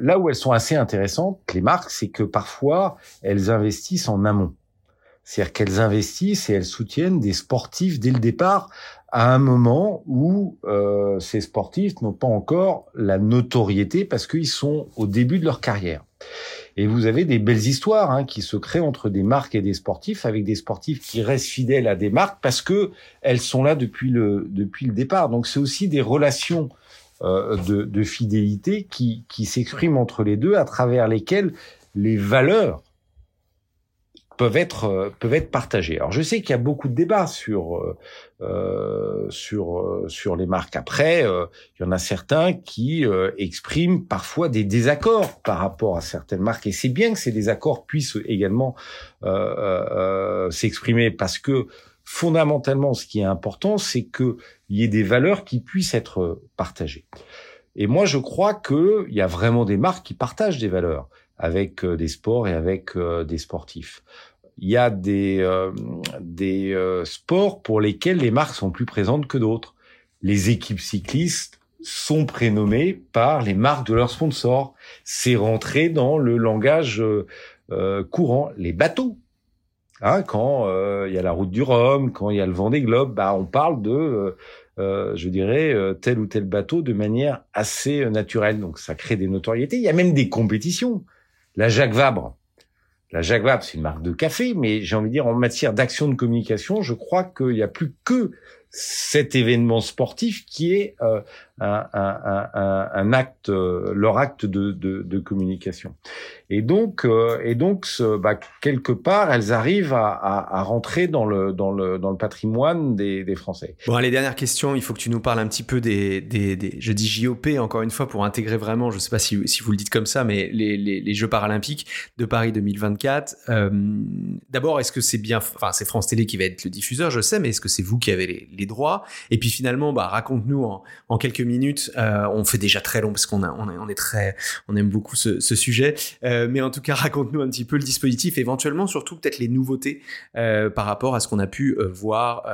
Là où elles sont assez intéressantes, les marques, c'est que parfois elles investissent en amont. C'est-à-dire qu'elles investissent et elles soutiennent des sportifs dès le départ à un moment où euh, ces sportifs n'ont pas encore la notoriété parce qu'ils sont au début de leur carrière. Et vous avez des belles histoires hein, qui se créent entre des marques et des sportifs, avec des sportifs qui restent fidèles à des marques parce que elles sont là depuis le depuis le départ. Donc c'est aussi des relations euh, de, de, fidélité qui, qui s'expriment entre les deux, à travers lesquelles les valeurs peuvent être euh, peuvent être partagées. Alors je sais qu'il y a beaucoup de débats sur euh, euh sur euh, sur les marques. Après, il y en a certains qui expriment parfois des désaccords par rapport à certaines marques, et c'est bien que ces désaccords puissent également s'exprimer parce que fondamentalement, ce qui est important, c'est qu'il y ait des valeurs qui puissent être partagées. Et moi, je crois qu'il y a vraiment des marques qui partagent des valeurs avec euh, des sports et avec euh, des sportifs. Il y a des, euh, des sports pour lesquels les marques sont plus présentes que d'autres. Les équipes cyclistes sont prénommées par les marques de leurs sponsors. C'est rentré dans le langage courant. Les bateaux, hein, quand il y a la route du Rhum, quand il y a le Vendée Globe, bah on parle de euh, je dirais, tel ou tel bateau de manière assez naturelle. Donc ça crée des notoriétés. Il y a même des compétitions. La Jacques Vabre. La Vabre, c'est une marque de café, mais j'ai envie de dire, en matière d'action de communication, je crois qu'il n'y a plus que cet événement sportif qui est euh, un, acte, euh, leur acte de, communication. Et donc, euh, et donc, bah, quelque part, elles arrivent à, rentrer dans le dans le dans le patrimoine des, Français. Bon, les dernières questions. Il faut que tu nous parles un petit peu des, des, je dis JOP encore une fois pour intégrer vraiment. Je sais pas si, si vous le dites comme ça, mais les, les, les Jeux paralympiques de Paris 2024. Euh, D'abord, est-ce que c'est bien, enfin, c'est France Télé qui va être le diffuseur, je sais, mais est-ce que c'est vous qui avez les, les droits? Et puis finalement, bah, raconte-nous en, en quelques minutes. Euh, on fait déjà très long parce qu'on est très, on aime beaucoup ce, sujet. Euh, mais en tout cas, raconte-nous un petit peu le dispositif, éventuellement surtout peut-être les nouveautés euh, par rapport à ce qu'on a pu voir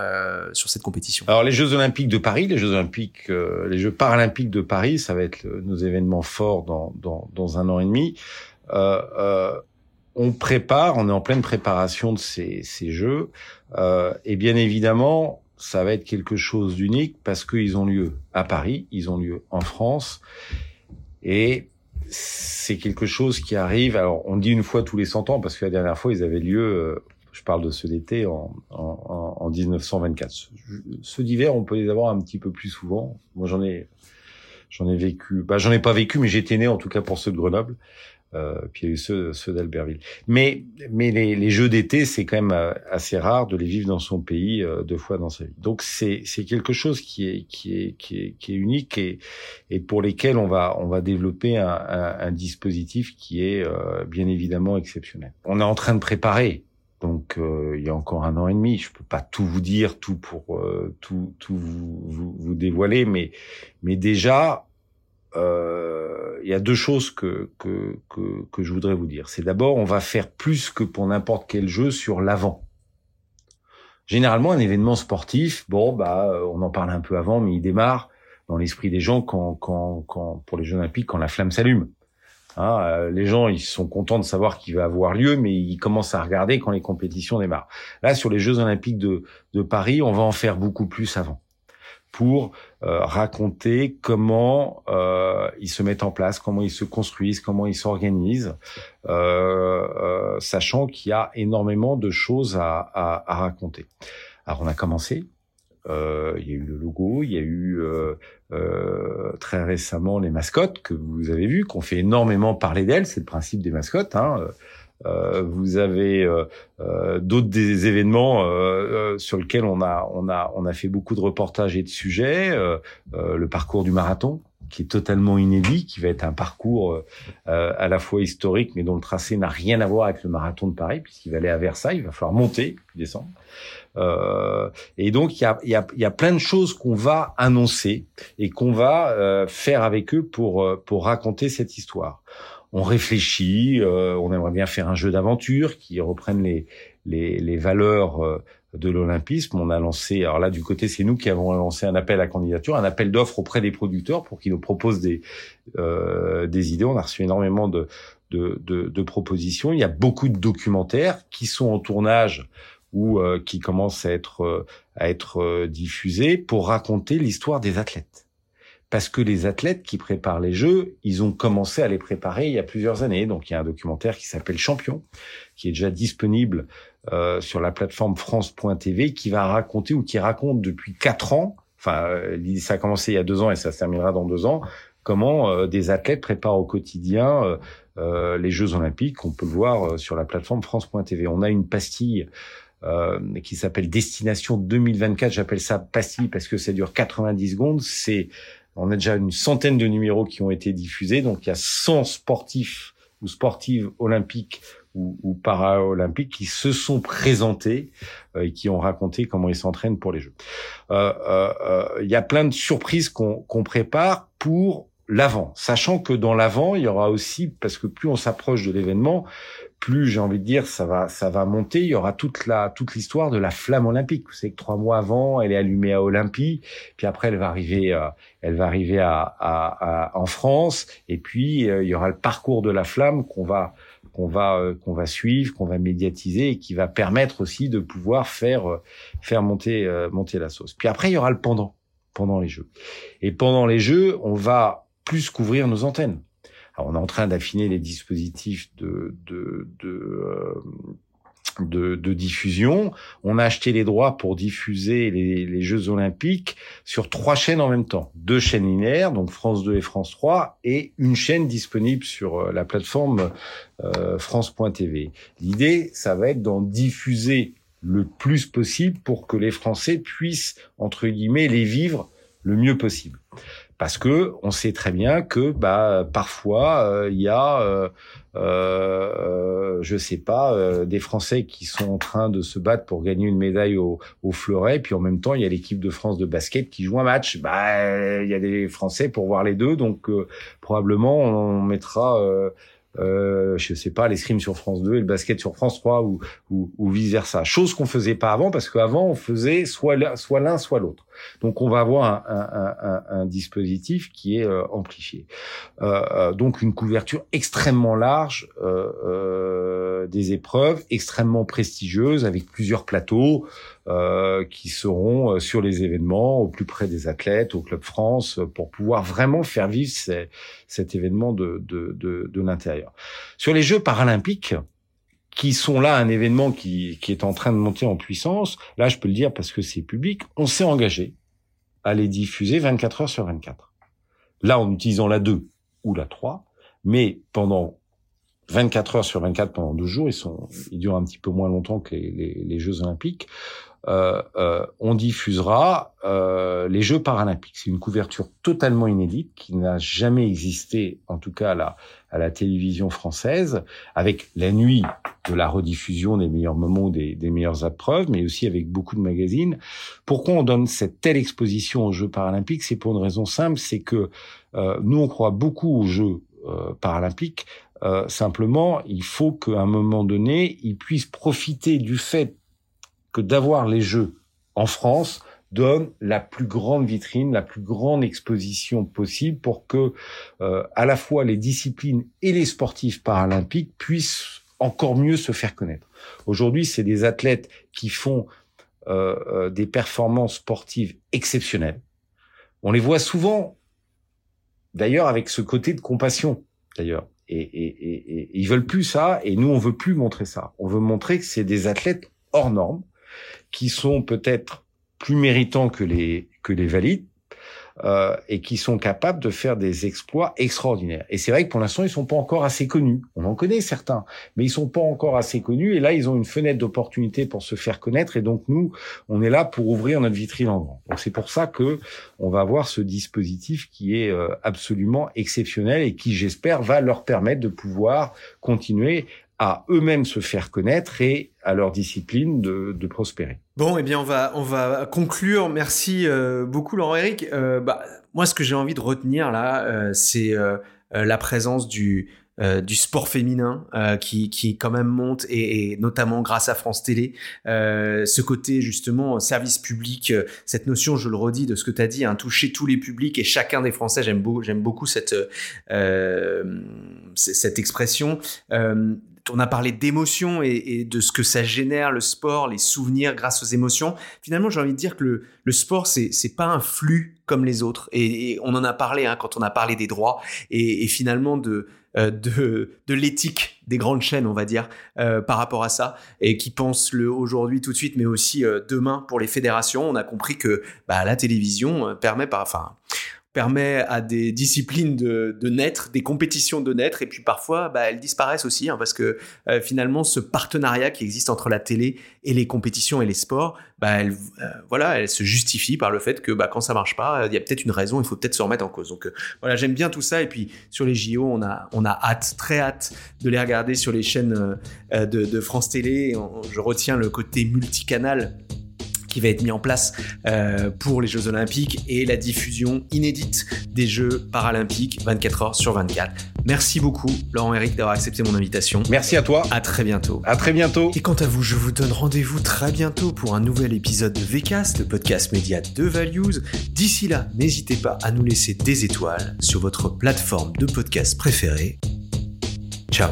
sur cette compétition. Alors les Jeux Olympiques de Paris, les Jeux Olympiques, les Jeux Paralympiques de Paris, ça va être nos événements forts dans un an et demi. on prépare, on est en pleine préparation de ces, ces Jeux, et bien évidemment, ça va être quelque chose d'unique parce qu'ils ont lieu à Paris, ils ont lieu en France, et c'est quelque chose qui arrive. Alors, on dit une fois tous les 100 ans parce que la dernière fois, ils avaient lieu. Euh, je parle de ceux d'été en, en, en 1924. Ceux d'hiver, on peut les avoir un petit peu plus souvent. Moi, j'en ai, j'en ai vécu. Bah, j'en ai pas vécu, mais j'étais né en tout cas pour ceux de Grenoble. Euh, puis il y a eu ceux, ceux d'Albertville. Mais, mais les, jeux d'été, c'est quand même euh, assez rare de les vivre dans son pays euh, deux fois dans sa vie. Donc c'est, c'est quelque chose qui est, qui est, qui est, unique et, et pour lesquels on va, on va développer un, dispositif qui est bien évidemment exceptionnel. On est en train de préparer. Donc il y a encore un an et demi, je peux pas tout vous dire, tout pour tout, tout vous, vous, dévoiler, mais mais déjà il y a deux choses que, que, que, que je voudrais vous dire. C'est d'abord, on va faire plus que pour n'importe quel jeu sur l'avant. Généralement, un événement sportif, bon, bah, on en parle un peu avant, mais il démarre dans l'esprit des gens quand, quand, quand, pour les Jeux Olympiques, quand la flamme s'allume. Hein, euh, les gens, ils sont contents de savoir qu'il va avoir lieu, mais ils commencent à regarder quand les compétitions démarrent. Là, sur les Jeux Olympiques de, de Paris, on va en faire beaucoup plus avant pour euh, raconter comment euh, ils se mettent en place, comment ils se construisent, comment ils s'organisent, euh, euh sachant qu'il y a énormément de choses à, à, à raconter. Alors on a commencé, euh, il y a eu le logo, il y a eu très récemment les mascottes que vous avez vues, qu'on fait énormément parler d'elles, c'est le principe des mascottes. Hein. Euh, vous avez euh, euh, d'autres des événements sur lesquels on a on a on a fait beaucoup de reportages et de sujets. le parcours du marathon, qui est totalement inédit, qui va être un parcours euh, à la fois historique, mais dont le tracé n'a rien à voir avec le marathon de Paris, puisqu'il va aller à Versailles, il va falloir monter, descendre. Euh, et donc, il y a, y, a, y a plein de choses qu'on va annoncer et qu'on va euh, faire avec eux pour, pour raconter cette histoire on réfléchit, euh, on aimerait bien faire un jeu d'aventure qui reprenne les, les, valeurs euh, de l'olympisme. On a lancé, alors là du côté c'est nous qui avons lancé un appel à candidature, un appel d'offres auprès des producteurs pour qu'ils nous proposent des, euh, des idées. On a reçu énormément de, de, de, propositions. Il y a beaucoup de documentaires qui sont en tournage ou euh, qui commencent à être, à être diffusés pour raconter l'histoire des athlètes parce que les athlètes qui préparent les Jeux, ils ont commencé à les préparer il y a plusieurs années. Donc il y a un documentaire qui s'appelle Champion, qui est déjà disponible euh, sur la plateforme France.tv, qui va raconter ou qui raconte depuis quatre ans, enfin euh, ça a commencé il y a deux ans et ça se terminera dans deux ans, comment euh, des athlètes préparent au quotidien les Jeux Olympiques. On peut le voir sur la plateforme France.tv. On a une pastille qui s'appelle Destination 2024. J'appelle ça pastille parce que ça dure 90 secondes. C'est on a déjà une centaine de numéros qui ont été diffusés, donc il y a 100 sportifs ou sportives olympiques ou, ou qui se sont présentés euh, et qui ont raconté comment ils s'entraînent pour les Jeux. Euh, euh, il y a plein de surprises qu'on prépare pour l'avant, sachant que dans l'avant, il y aura aussi, parce que plus on s'approche de l'événement, plus j'ai envie de dire ça va ça va monter. Il y aura toute la toute l'histoire de la flamme olympique. Vous savez que trois mois avant, elle est allumée à Olympie, puis après elle va arriver euh, elle va arriver à, à, à, en France, et puis euh, il y aura le parcours de la flamme qu'on va qu'on va euh, qu'on va suivre, qu'on va médiatiser et qui va permettre aussi de pouvoir faire faire monter monter la sauce. Puis après il y aura le pendant pendant les jeux. Et pendant les jeux, on va plus couvrir nos antennes on est en train d'affiner les dispositifs euh, de, diffusion. On a acheté les droits pour diffuser les, les, Jeux Olympiques sur trois chaînes en même temps. Deux chaînes linéaires, donc France 2 et France 3, et une chaîne disponible sur euh, la plateforme euh, France.tv. L'idée, ça va être d'en diffuser le plus possible pour que les Français puissent, entre guillemets, les vivre le mieux possible parce que on sait très bien que bah parfois euh, il y a euh, euh, je sais pas euh, des Français qui sont en train de se battre pour gagner une médaille au, au fleuret puis en même temps il y a l'équipe de France de basket qui joue un match bah il y a des Français pour voir les deux donc probablement on mettra euh, je sais pas, l'escrime sur France 2 et le basket sur France 3 ou, ou, ou vice versa. Chose qu'on faisait pas avant parce qu'avant on faisait soit l'un soit l'autre. Donc on va avoir un, un, un, un dispositif qui est euh, amplifié. Euh, euh donc une couverture extrêmement large euh, euh, des épreuves, extrêmement prestigieuse avec plusieurs plateaux. Euh, qui seront sur les événements au plus près des athlètes, au Club France, pour pouvoir vraiment faire vivre cet événement de, de, de, de l'intérieur. Sur les Jeux paralympiques, qui sont là un événement qui, qui est en train de monter en puissance, là je peux le dire parce que c'est public, on s'est engagé à les diffuser 24 heures sur 24. Là en utilisant la 2 ou la 3, mais pendant 24 heures sur 24 pendant 12 jours, ils sont, ils durent un petit peu moins longtemps que les, Jeux Olympiques. Euh, euh, on diffusera euh, les Jeux paralympiques. C'est une couverture totalement inédite qui n'a jamais existé, en tout cas à la, à la télévision française, avec la nuit de la rediffusion des meilleurs moments, des, des meilleures épreuves, mais aussi avec beaucoup de magazines. Pourquoi on donne cette telle exposition aux Jeux paralympiques? C'est pour une raison simple, c'est que euh, nous on croit beaucoup aux Jeux euh, paralympiques. Euh, simplement, il faut qu'à un moment donné, ils puissent profiter du fait que d'avoir les Jeux en France donne la plus grande vitrine, la plus grande exposition possible pour que euh, à la fois les disciplines et les sportifs paralympiques puissent encore mieux se faire connaître. Aujourd'hui, c'est des athlètes qui font euh, euh, des performances sportives exceptionnelles. On les voit souvent, d'ailleurs, avec ce côté de compassion, d'ailleurs. Et, et, et, et, ils veulent plus ça, et nous, on veut plus montrer ça. On veut montrer que c'est des athlètes hors normes, qui sont peut-être plus méritants que les que les valides euh, et qui sont capables de faire des exploits extraordinaires. Et c'est vrai que pour l'instant, ils sont pas encore assez connus. On en connaît certains, mais ils sont pas encore assez connus. Et là, ils ont une fenêtre d'opportunité pour se faire connaître. Et donc nous, on est là pour ouvrir notre vitrine en grand. Donc c'est pour ça que on va avoir ce dispositif qui est euh, absolument exceptionnel et qui, j'espère, va leur permettre de pouvoir continuer à eux-mêmes se faire connaître et à leur discipline de, prospérer. Bon, eh bien, on va, on va conclure. Merci euh, beaucoup, Laurent-Éric. Euh, bah, moi, ce que j'ai envie de retenir là, euh, c'est la présence du, du sport féminin qui, qui quand même monte et, notamment grâce à France Télé ce côté justement service public cette notion je le redis de ce que tu as dit hein, toucher tous les publics et chacun des Français j'aime beaucoup beaucoup cette cette expression on a parlé d'émotions et, de ce que ça génère, le sport, les souvenirs grâce aux émotions. Finalement, j'ai envie de dire que le, sport, c'est pas un flux comme les autres. Et, on en a parlé hein, quand on a parlé des droits et, finalement de euh, de, de l'éthique des grandes chaînes, on va dire, euh, par rapport à ça, et qui pensent le aujourd'hui tout de suite, mais aussi euh, demain pour les fédérations. On a compris que bah, la télévision permet, par, enfin, permet à des disciplines de, naître, des compétitions de naître, et puis parfois bah, elles disparaissent aussi, hein, parce que euh, finalement ce partenariat qui existe entre la télé et les compétitions et les sports, bah, elle, euh, voilà, elle se justifie par le fait que bah, quand ça marche pas, il y a peut-être une raison, il faut peut-être se remettre en cause. Donc euh, voilà, j'aime bien tout ça, et puis sur les JO, on a, on a hâte, très hâte de les regarder sur les chaînes de, de, France Télé. Je retiens le côté multicanal qui va être mis en place euh, pour les Jeux Olympiques et la diffusion inédite des Jeux Paralympiques 24 heures sur 24. Merci beaucoup, Laurent Eric, d'avoir accepté mon invitation. Merci à toi. À très bientôt. À très bientôt. Et quant à vous, je vous donne rendez-vous très bientôt pour un nouvel épisode de VCast, le podcast média de Values. D'ici là, n'hésitez pas à nous laisser des étoiles sur votre plateforme de podcast préférée. Ciao